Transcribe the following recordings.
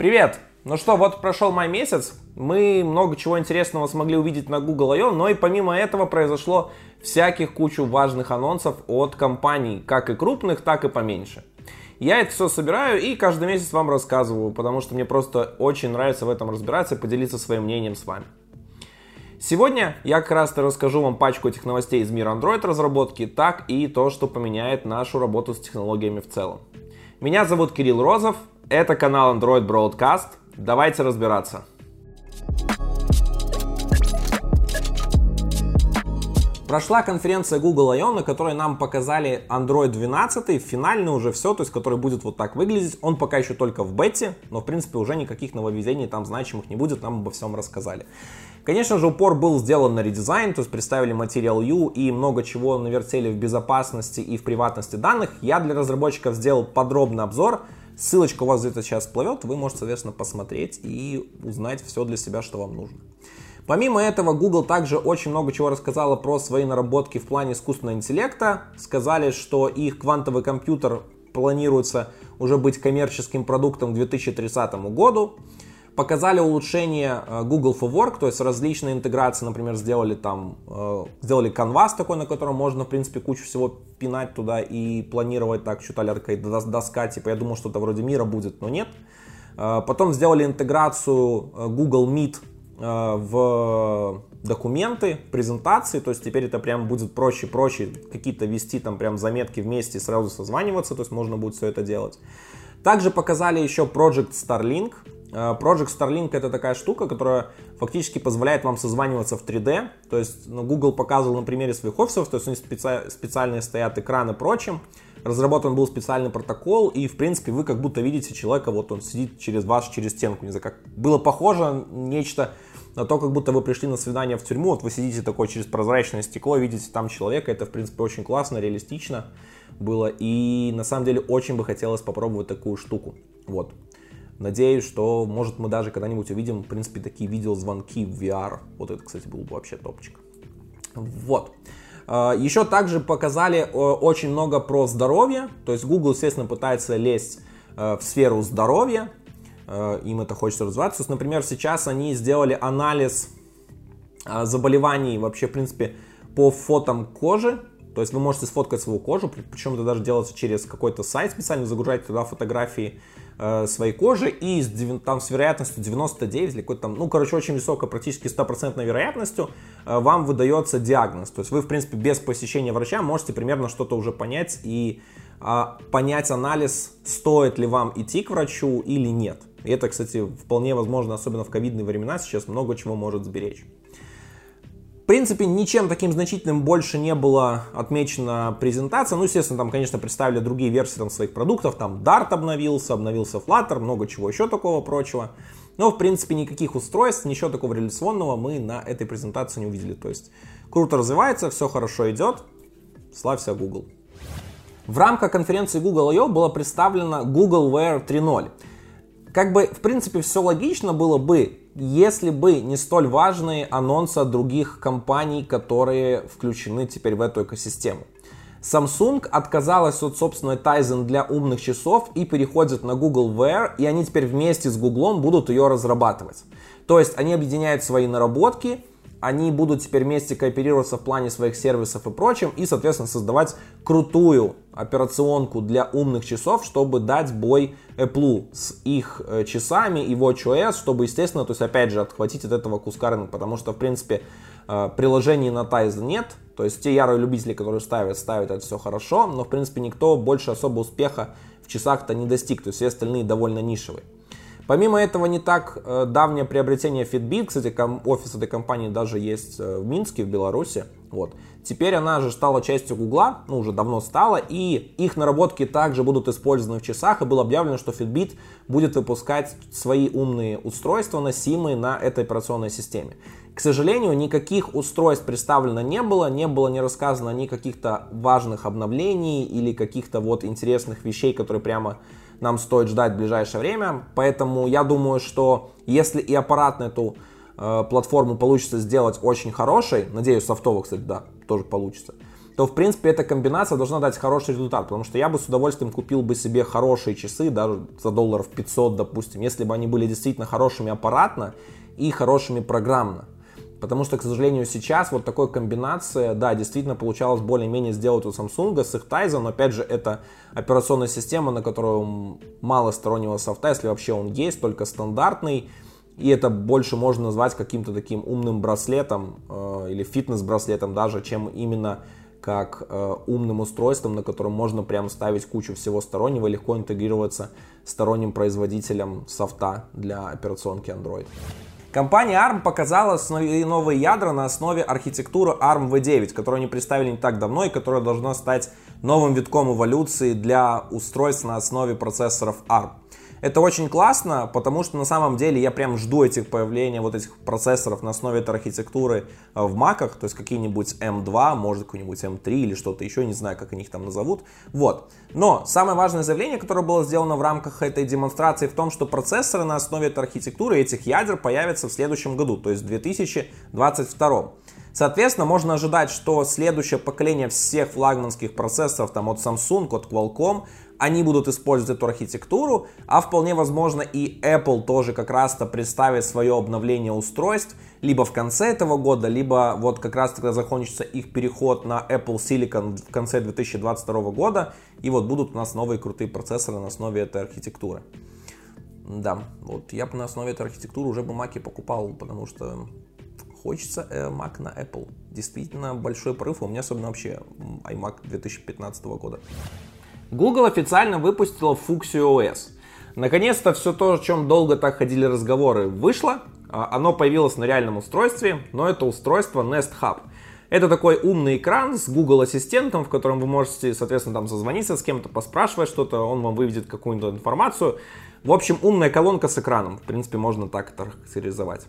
Привет! Ну что, вот прошел май месяц, мы много чего интересного смогли увидеть на Google I.O., но и помимо этого произошло всяких кучу важных анонсов от компаний, как и крупных, так и поменьше. Я это все собираю и каждый месяц вам рассказываю, потому что мне просто очень нравится в этом разбираться и поделиться своим мнением с вами. Сегодня я как раз расскажу вам пачку этих новостей из мира Android разработки, так и то, что поменяет нашу работу с технологиями в целом. Меня зовут Кирилл Розов, это канал Android Broadcast. Давайте разбираться. Прошла конференция Google I.O., на которой нам показали Android 12, финальный уже все, то есть который будет вот так выглядеть. Он пока еще только в бете, но в принципе уже никаких нововведений там значимых не будет, нам обо всем рассказали. Конечно же, упор был сделан на редизайн, то есть представили Material U и много чего навертели в безопасности и в приватности данных. Я для разработчиков сделал подробный обзор, Ссылочка у вас где-то сейчас плывет, вы можете, соответственно, посмотреть и узнать все для себя, что вам нужно. Помимо этого, Google также очень много чего рассказала про свои наработки в плане искусственного интеллекта. Сказали, что их квантовый компьютер планируется уже быть коммерческим продуктом к 2030 году. Показали улучшение э, Google for Work, то есть различные интеграции, например, сделали там, э, сделали Canvas такой, на котором можно, в принципе, кучу всего пинать туда и планировать так, что-то а доска, типа, я думал, что-то вроде мира будет, но нет. Э, потом сделали интеграцию Google Meet в документы, презентации, то есть теперь это прям будет проще, проще какие-то вести там прям заметки вместе сразу созваниваться, то есть можно будет все это делать. Также показали еще Project Starlink, Project Starlink это такая штука, которая фактически позволяет вам созваниваться в 3D. То есть ну, Google показывал на примере своих офисов, то есть у них специ... специальные стоят экраны и прочим. Разработан был специальный протокол, и в принципе вы как будто видите человека, вот он сидит через вас, через стенку. Не знаю, как было похоже нечто на то, как будто вы пришли на свидание в тюрьму, вот вы сидите такое через прозрачное стекло, видите там человека, это в принципе очень классно, реалистично было, и на самом деле очень бы хотелось попробовать такую штуку. Вот. Надеюсь, что, может, мы даже когда-нибудь увидим, в принципе, такие видеозвонки в VR. Вот это, кстати, был бы вообще топчик. Вот. А, Еще также показали э, очень много про здоровье. То есть Google, естественно, пытается лезть э, в сферу здоровья. Э, им это хочется развиваться. Есть, например, сейчас они сделали анализ заболеваний вообще, в принципе, по фотам кожи. То есть вы можете сфоткать свою кожу, причем это даже делается через какой-то сайт специально, загружать туда фотографии э, своей кожи, и с, там с вероятностью 99 или какой-то там, ну, короче, очень высокой, практически 100% вероятностью э, вам выдается диагноз. То есть вы, в принципе, без посещения врача можете примерно что-то уже понять и э, понять анализ, стоит ли вам идти к врачу или нет. И это, кстати, вполне возможно, особенно в ковидные времена, сейчас много чего может сберечь принципе, ничем таким значительным больше не было отмечена презентация. Ну, естественно, там, конечно, представили другие версии там, своих продуктов. Там Dart обновился, обновился Flutter, много чего еще такого прочего. Но, в принципе, никаких устройств, ничего такого революционного мы на этой презентации не увидели. То есть, круто развивается, все хорошо идет. Славься Google. В рамках конференции Google I.O. было представлено Google Wear 3.0. Как бы, в принципе, все логично было бы, если бы не столь важные анонсы других компаний, которые включены теперь в эту экосистему. Samsung отказалась от собственной Tizen для умных часов и переходит на Google Wear, и они теперь вместе с Google будут ее разрабатывать. То есть они объединяют свои наработки, они будут теперь вместе кооперироваться в плане своих сервисов и прочим, и, соответственно, создавать крутую операционку для умных часов, чтобы дать бой Apple с их э, часами и WatchOS, чтобы, естественно, то есть, опять же, отхватить от этого куска рынка, потому что, в принципе, э, приложений на Tizen нет, то есть те ярые любители, которые ставят, ставят это все хорошо, но, в принципе, никто больше особо успеха в часах-то не достиг, то есть все остальные довольно нишевые. Помимо этого, не так э, давнее приобретение Fitbit, кстати, офис этой компании даже есть э, в Минске, в Беларуси. Вот. Теперь она же стала частью Гугла, ну уже давно стала, и их наработки также будут использованы в часах, и было объявлено, что Fitbit будет выпускать свои умные устройства, носимые на этой операционной системе. К сожалению, никаких устройств представлено не было, не было не рассказано ни каких-то важных обновлений или каких-то вот интересных вещей, которые прямо нам стоит ждать в ближайшее время. Поэтому я думаю, что если и аппарат на эту э, платформу получится сделать очень хорошей, надеюсь, софтово, кстати, да, тоже получится, то, в принципе, эта комбинация должна дать хороший результат, потому что я бы с удовольствием купил бы себе хорошие часы, даже за долларов 500, допустим, если бы они были действительно хорошими аппаратно и хорошими программно. Потому что, к сожалению, сейчас вот такой комбинация, да, действительно получалось более-менее сделать у Samsung с их Tizen, но опять же это операционная система, на которую мало стороннего софта, если вообще он есть, только стандартный. И это больше можно назвать каким-то таким умным браслетом э, или фитнес-браслетом даже, чем именно как э, умным устройством, на котором можно прям ставить кучу всего стороннего и легко интегрироваться сторонним производителем софта для операционки Android. Компания ARM показала новые ядра на основе архитектуры ARM V9, которую они представили не так давно и которая должна стать новым витком эволюции для устройств на основе процессоров ARM. Это очень классно, потому что на самом деле я прям жду этих появления вот этих процессоров на основе этой архитектуры э, в маках, то есть какие-нибудь M2, может какой-нибудь M3 или что-то еще, не знаю, как они их там назовут. Вот. Но самое важное заявление, которое было сделано в рамках этой демонстрации, в том, что процессоры на основе этой архитектуры, этих ядер появятся в следующем году, то есть в 2022. Соответственно, можно ожидать, что следующее поколение всех флагманских процессоров, там от Samsung, от Qualcomm, они будут использовать эту архитектуру, а вполне возможно и Apple тоже как раз-то представит свое обновление устройств либо в конце этого года, либо вот как раз тогда закончится их переход на Apple Silicon в конце 2022 года, и вот будут у нас новые крутые процессоры на основе этой архитектуры. Да, вот я бы на основе этой архитектуры уже бы Mac покупал, потому что хочется э, Mac на Apple. Действительно большой порыв, у меня особенно вообще iMac 2015 года. Google официально выпустила Fuxio OS. Наконец-то все то, о чем долго так ходили разговоры, вышло. А, оно появилось на реальном устройстве, но это устройство Nest Hub. Это такой умный экран с Google Ассистентом, в котором вы можете, соответственно, там созвониться с кем-то, поспрашивать что-то, он вам выведет какую-то информацию. В общем, умная колонка с экраном. В принципе, можно так это характеризовать.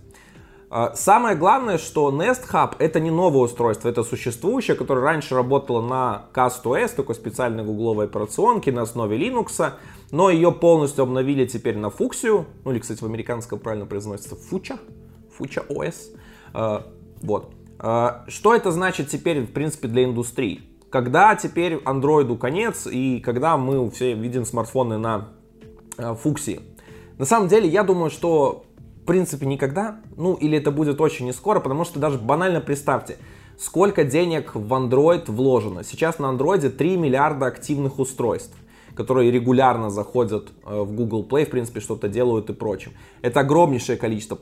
А, самое главное, что Nest Hub это не новое устройство, это существующее, которое раньше работало на CastOS, такой специальной гугловой операционке на основе Linux, но ее полностью обновили теперь на Fuxio, ну или, кстати, в американском правильно произносится Fucha, Fucha OS. А, вот. А, что это значит теперь, в принципе, для индустрии? Когда теперь Android конец и когда мы все видим смартфоны на Фуксии? На самом деле, я думаю, что в принципе никогда, ну или это будет очень не скоро, потому что даже банально представьте, сколько денег в Android вложено. Сейчас на Android 3 миллиарда активных устройств которые регулярно заходят э, в Google Play, в принципе, что-то делают и прочим. Это огромнейшее количество.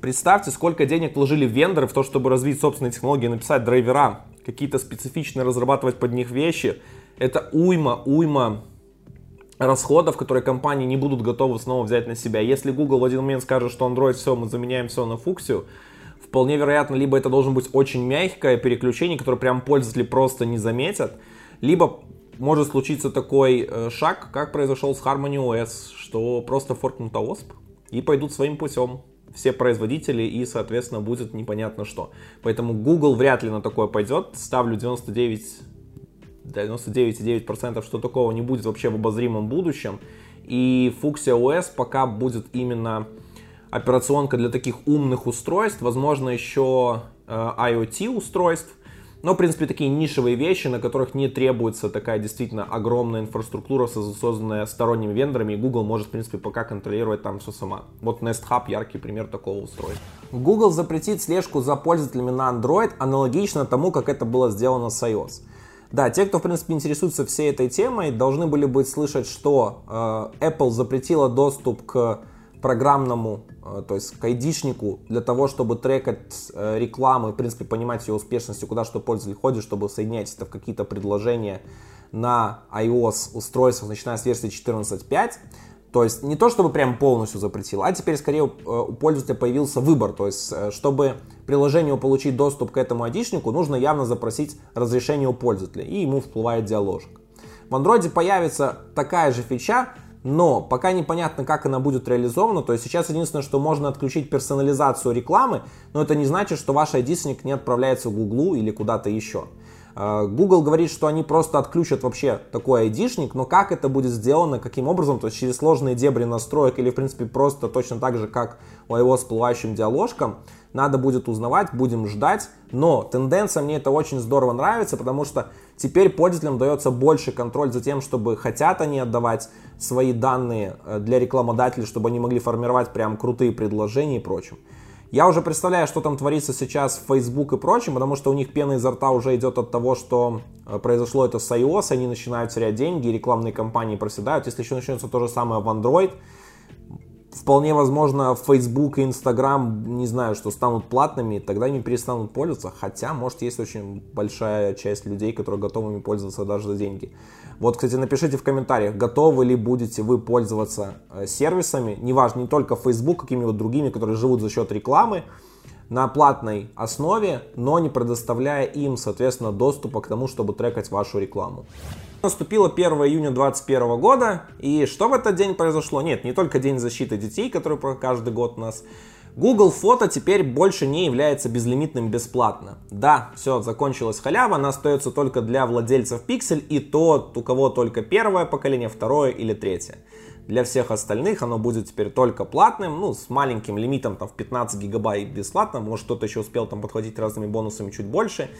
Представьте, сколько денег вложили вендоры в то, чтобы развить собственные технологии, написать драйвера, какие-то специфичные разрабатывать под них вещи. Это уйма, уйма расходов, которые компании не будут готовы снова взять на себя. Если Google в один момент скажет, что Android все, мы заменяем все на фуксию, вполне вероятно, либо это должен быть очень мягкое переключение, которое прям пользователи просто не заметят, либо может случиться такой э, шаг, как произошел с Harmony OS, что просто форкнут OSP и пойдут своим путем все производители и, соответственно, будет непонятно что. Поэтому Google вряд ли на такое пойдет. Ставлю 99 99,9% что такого не будет вообще в обозримом будущем. И Fuxia OS пока будет именно операционка для таких умных устройств, возможно, еще э, IoT устройств, но, в принципе, такие нишевые вещи, на которых не требуется такая действительно огромная инфраструктура, созданная сторонними вендорами, и Google может, в принципе, пока контролировать там все сама. Вот Nest Hub яркий пример такого устройства. Google запретит слежку за пользователями на Android аналогично тому, как это было сделано с iOS. Да, те, кто, в принципе, интересуется всей этой темой, должны были бы слышать, что э, Apple запретила доступ к программному, э, то есть к айдишнику, для того, чтобы трекать э, рекламу и, в принципе, понимать ее успешность, куда что пользователь ходит, чтобы соединять это в какие-то предложения на iOS устройствах, начиная с версии 14.5. То есть не то, чтобы прям полностью запретил, а теперь скорее э, у пользователя появился выбор. То есть, э, чтобы приложению получить доступ к этому айдишнику, нужно явно запросить разрешение у пользователя, и ему всплывает диаложик. В Android появится такая же фича, но пока непонятно, как она будет реализована. То есть сейчас единственное, что можно отключить персонализацию рекламы, но это не значит, что ваш айдишник не отправляется в Google или куда-то еще. Э, Google говорит, что они просто отключат вообще такой айдишник, но как это будет сделано, каким образом, то есть через сложные дебри настроек или, в принципе, просто точно так же, как у iOS с диаложком, надо будет узнавать, будем ждать. Но тенденция мне это очень здорово нравится, потому что теперь пользователям дается больше контроль за тем, чтобы хотят они отдавать свои данные э, для рекламодателей, чтобы они могли формировать прям крутые предложения и прочим. Я уже представляю, что там творится сейчас в Facebook и прочем, потому что у них пена изо рта уже идет от того, что э, произошло это с iOS, они начинают терять деньги, рекламные кампании проседают. Если еще начнется то же самое в Android, вполне возможно, Facebook и Instagram, не знаю, что станут платными, тогда они перестанут пользоваться. Хотя, может, есть очень большая часть людей, которые готовы ими пользоваться даже за деньги. Вот, кстати, напишите в комментариях, готовы ли будете вы пользоваться э, сервисами, неважно, не только Facebook, какими-то другими, которые живут за счет рекламы, на платной основе, но не предоставляя им, соответственно, доступа к тому, чтобы трекать вашу рекламу. Наступило 1 июня 2021 года, и что в этот день произошло? Нет, не только День защиты детей, который каждый год у нас. Google Фото теперь больше не является безлимитным бесплатно. Да, все, закончилась халява, она остается только для владельцев Pixel и то, у кого только первое поколение, второе или третье. Для всех остальных оно будет теперь только платным, ну, с маленьким лимитом там в 15 гигабайт бесплатно, может кто-то еще успел там подхватить разными бонусами чуть больше.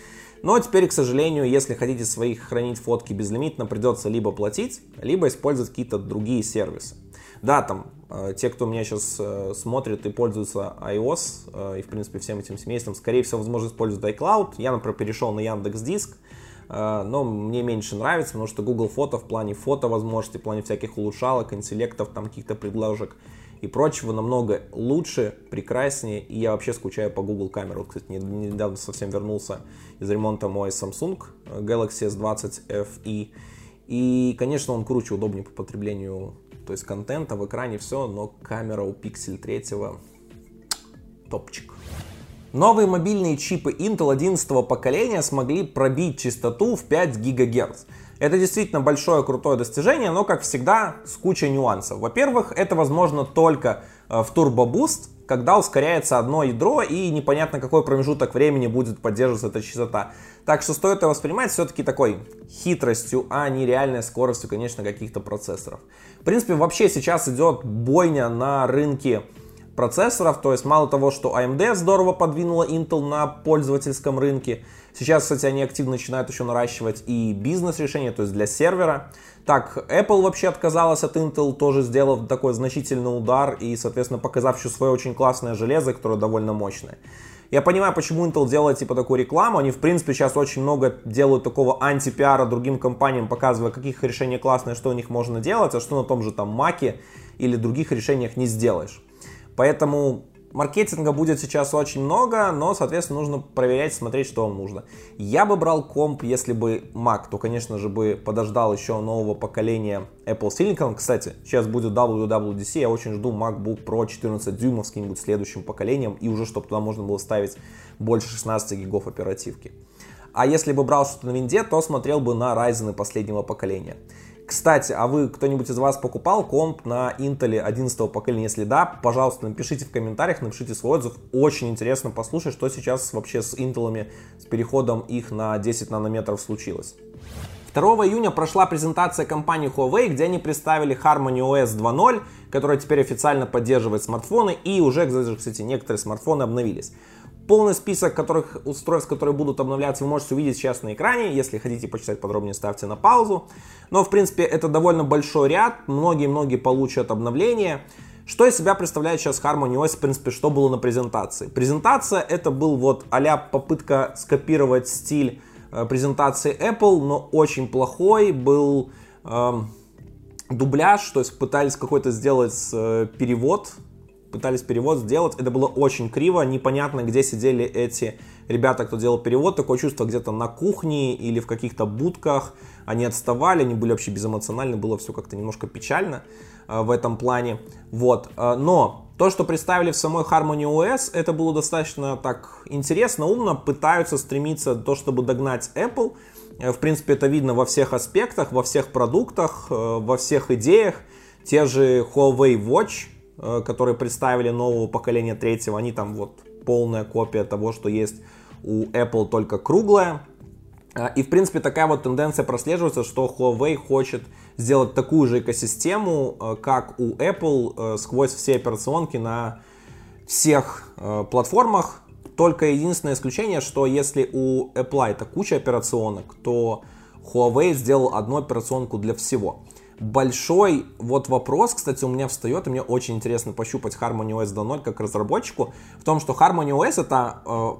Но теперь, к сожалению, если хотите своих хранить фотки безлимитно, придется либо платить, либо использовать какие-то другие сервисы. Да, там, э, те, кто меня сейчас э, смотрит и пользуется iOS, э, и, в принципе, всем этим семейством, скорее всего, возможно, используют iCloud. Я, например, перешел на Яндекс Диск, но мне меньше нравится, потому что Google Фото в плане фото возможностей, в плане всяких улучшалок, интеллектов, там каких-то предложек и прочего намного лучше, прекраснее, и я вообще скучаю по Google камеру. Вот, кстати, недавно совсем вернулся из ремонта мой Samsung Galaxy S20 FE, и, конечно, он круче, удобнее по потреблению, то есть контента в экране все, но камера у Pixel 3 топчик. Новые мобильные чипы Intel 11 поколения смогли пробить частоту в 5 ГГц. Это действительно большое крутое достижение, но, как всегда, с кучей нюансов. Во-первых, это возможно только э, в Turbo Boost, когда ускоряется одно ядро и непонятно какой промежуток времени будет поддерживаться эта частота. Так что стоит это воспринимать все-таки такой хитростью, а не реальной скоростью, конечно, каких-то процессоров. В принципе, вообще сейчас идет бойня на рынке процессоров, то есть мало того, что AMD здорово подвинула Intel на пользовательском рынке, сейчас, кстати, они активно начинают еще наращивать и бизнес-решения, то есть для сервера. Так, Apple вообще отказалась от Intel, тоже сделав такой значительный удар и, соответственно, показав еще свое очень классное железо, которое довольно мощное. Я понимаю, почему Intel делает типа такую рекламу. Они, в принципе, сейчас очень много делают такого антипиара другим компаниям, показывая, каких решений классные, что у них можно делать, а что на том же там Маке или других решениях не сделаешь. Поэтому маркетинга будет сейчас очень много, но, соответственно, нужно проверять, смотреть, что вам нужно. Я бы брал комп, если бы Mac, то, конечно же, бы подождал еще нового поколения Apple Silicon. Кстати, сейчас будет WWDC, я очень жду MacBook Pro 14 дюймов с каким-нибудь следующим поколением, и уже, чтобы туда можно было ставить больше 16 гигов оперативки. А если бы брал что-то на винде, то смотрел бы на Ryzen последнего поколения. Кстати, а вы, кто-нибудь из вас покупал комп на Intel 11 поколения? Если да, пожалуйста, напишите в комментариях, напишите свой отзыв. Очень интересно послушать, что сейчас вообще с Intel, с переходом их на 10 нанометров случилось. 2 июня прошла презентация компании Huawei, где они представили Harmony OS 2.0, которая теперь официально поддерживает смартфоны, и уже, кстати, некоторые смартфоны обновились. Полный список которых, устройств, которые будут обновляться, вы можете увидеть сейчас на экране. Если хотите почитать подробнее, ставьте на паузу. Но, в принципе, это довольно большой ряд. Многие-многие получат обновление. Что из себя представляет сейчас Harmony OS, в принципе, что было на презентации? Презентация это был вот а попытка скопировать стиль э, презентации Apple, но очень плохой. Был э, дубляж, то есть пытались какой-то сделать э, перевод пытались перевод сделать. Это было очень криво, непонятно, где сидели эти ребята, кто делал перевод. Такое чувство где-то на кухне или в каких-то будках. Они отставали, они были вообще безэмоциональны, было все как-то немножко печально э, в этом плане. Вот. Э, но то, что представили в самой Harmony OS, это было достаточно так интересно, умно. Пытаются стремиться то, чтобы догнать Apple. Э, в принципе, это видно во всех аспектах, во всех продуктах, во всех идеях. Те же Huawei Watch, которые представили нового поколения третьего, они там вот полная копия того, что есть у Apple, только круглая. Э, и, в принципе, такая вот тенденция прослеживается, что Huawei хочет сделать такую же экосистему, э, как у Apple, сквозь все операционки на всех платформах. Только единственное исключение, что если у Apple это куча операционок, то Huawei сделал одну операционку для всего. Большой вот вопрос, кстати, у меня встает, и мне очень интересно пощупать Harmony OS 2.0 как разработчику, в том, что Harmony OS это э,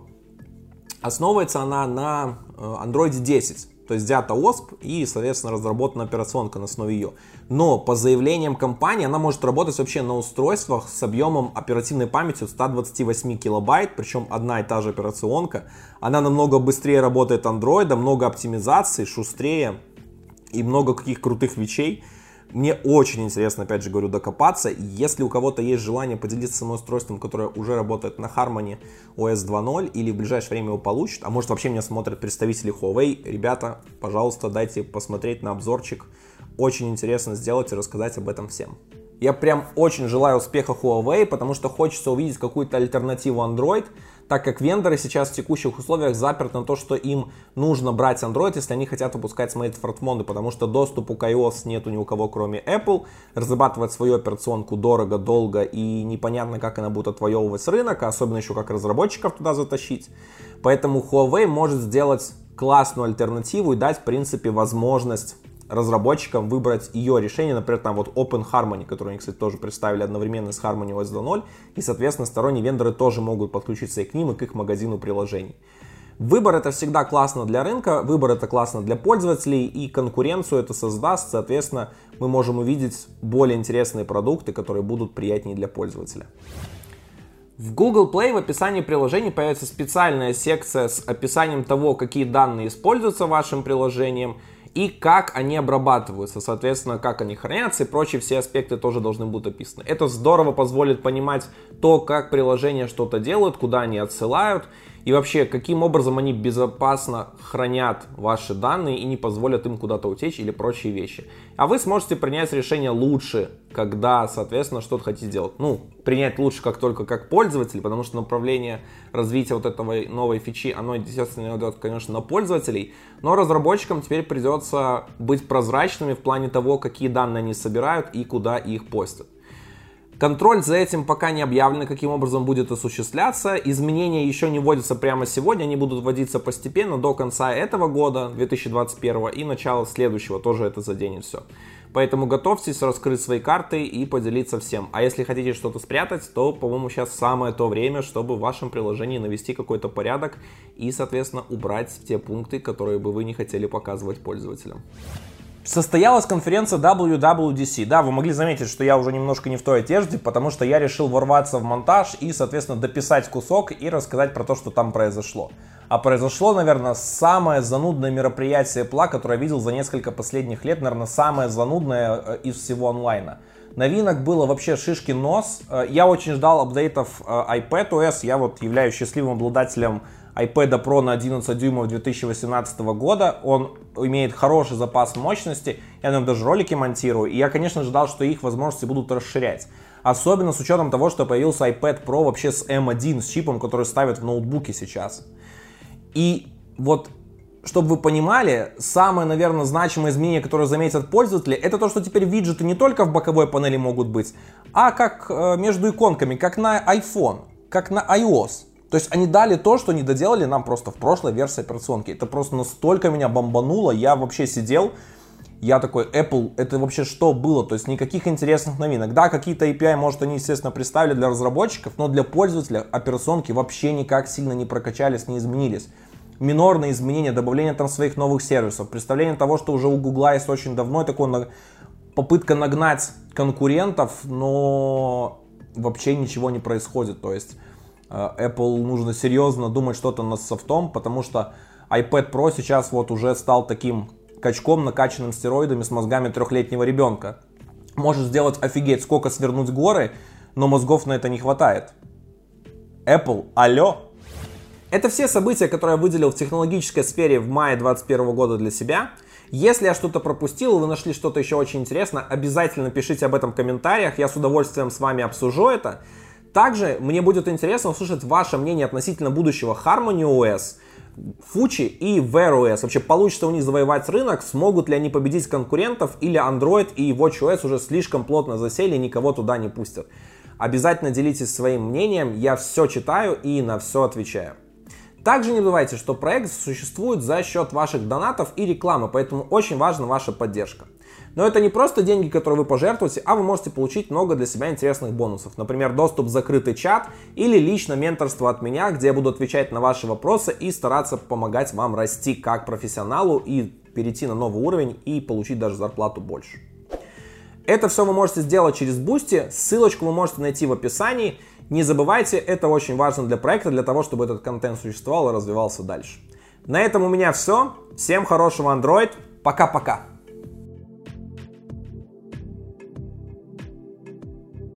основывается она на э, Android 10. То есть взята OSP и, соответственно, разработана операционка на основе ее. Но по заявлениям компании она может работать вообще на устройствах с объемом оперативной памяти 128 килобайт, причем одна и та же операционка. Она намного быстрее работает Android, много оптимизации, шустрее и много каких крутых вещей. Мне очень интересно, опять же говорю, докопаться. Если у кого-то есть желание поделиться самым устройством, которое уже работает на Harmony OS 2.0 или в ближайшее время его получит, а может вообще меня смотрят представители Huawei, ребята, пожалуйста, дайте посмотреть на обзорчик. Очень интересно сделать и рассказать об этом всем. Я прям очень желаю успеха Huawei, потому что хочется увидеть какую-то альтернативу Android, так как вендоры сейчас в текущих условиях заперты на то, что им нужно брать Android, если они хотят выпускать смартфоны, потому что доступу к iOS нету ни у кого, кроме Apple. Разрабатывать свою операционку дорого, долго и непонятно, как она будет отвоевывать рынок, а особенно еще как разработчиков туда затащить. Поэтому Huawei может сделать классную альтернативу и дать, в принципе, возможность разработчикам выбрать ее решение, например, там вот Open Harmony, который они, кстати, тоже представили одновременно с Harmony OS 2.0, и, соответственно, сторонние вендоры тоже могут подключиться и к ним, и к их магазину приложений. Выбор это всегда классно для рынка, выбор это классно для пользователей, и конкуренцию это создаст, соответственно, мы можем увидеть более интересные продукты, которые будут приятнее для пользователя. В Google Play в описании приложений появится специальная секция с описанием того, какие данные используются вашим приложением, и как они обрабатываются, соответственно, как они хранятся и прочие все аспекты тоже должны будут описаны. Это здорово позволит понимать то, как приложения что-то делают, куда они отсылают и вообще, каким образом они безопасно хранят ваши данные и не позволят им куда-то утечь или прочие вещи. А вы сможете принять решение лучше, когда, соответственно, что-то хотите делать. Ну, принять лучше как только как пользователь, потому что направление развития вот этого новой фичи, оно, естественно, идет, конечно, на пользователей, но разработчикам теперь придется быть прозрачными в плане того, какие данные они собирают и куда их постят. Контроль за этим пока не объявлен, каким образом будет осуществляться. Изменения еще не вводятся прямо сегодня, они будут вводиться постепенно до конца этого года, 2021, и начала следующего, тоже это заденет все. Поэтому готовьтесь раскрыть свои карты и поделиться всем. А если хотите что-то спрятать, то, по-моему, сейчас самое то время, чтобы в вашем приложении навести какой-то порядок и, соответственно, убрать те пункты, которые бы вы не хотели показывать пользователям. Состоялась конференция WWDC. Да, вы могли заметить, что я уже немножко не в той одежде, потому что я решил ворваться в монтаж и, соответственно, дописать кусок и рассказать про то, что там произошло. А произошло, наверное, самое занудное мероприятие Apple, которое я видел за несколько последних лет, наверное, самое занудное э, из всего онлайна. Новинок было вообще шишки нос. Э, я очень ждал апдейтов э, iPadOS. Я вот являюсь счастливым обладателем iPad Pro на 11 дюймов 2018 года. Он имеет хороший запас мощности. Я на нем даже ролики монтирую. И я, конечно, ждал, что их возможности будут расширять. Особенно с учетом того, что появился iPad Pro вообще с M1, с чипом, который ставят в ноутбуке сейчас. И вот чтобы вы понимали, самое, наверное, значимое изменение, которое заметят пользователи, это то, что теперь виджеты не только в боковой панели могут быть, а как э, между иконками, как на iPhone, как на iOS. То есть они дали то, что не доделали нам просто в прошлой версии операционки. Это просто настолько меня бомбануло, я вообще сидел, я такой, Apple, это вообще что было? То есть никаких интересных новинок. Да, какие-то API, может, они, естественно, представили для разработчиков, но для пользователя операционки вообще никак сильно не прокачались, не изменились. Минорные изменения, добавление там своих новых сервисов, представление того, что уже у Google есть очень давно, такое попытка нагнать конкурентов, но вообще ничего не происходит. То есть Apple нужно серьезно думать что-то над софтом, потому что iPad Pro сейчас вот уже стал таким качком, накачанным стероидами с мозгами трехлетнего ребенка. Может сделать офигеть, сколько свернуть горы, но мозгов на это не хватает. Apple, алло! Это все события, которые я выделил в технологической сфере в мае 2021 года для себя. Если я что-то пропустил, вы нашли что-то еще очень интересное, обязательно пишите об этом в комментариях, я с удовольствием с вами обсужу это. Также мне будет интересно услышать ваше мнение относительно будущего Harmony OS, Fuji и Wear OS. Вообще получится у них завоевать рынок, смогут ли они победить конкурентов или Android и WatchOS уже слишком плотно засели и никого туда не пустят. Обязательно делитесь своим мнением, я все читаю и на все отвечаю. Также не забывайте, что проект существует за счет ваших донатов и рекламы, поэтому очень важна ваша поддержка. Но это не просто деньги, которые вы пожертвуете, а вы можете получить много для себя интересных бонусов. Например, доступ в закрытый чат или лично менторство от меня, где я буду отвечать на ваши вопросы и стараться помогать вам расти как профессионалу и перейти на новый уровень и получить даже зарплату больше. Это все вы можете сделать через Boosty, ссылочку вы можете найти в описании. Не забывайте, это очень важно для проекта, для того, чтобы этот контент существовал и развивался дальше. На этом у меня все. Всем хорошего Android. Пока-пока.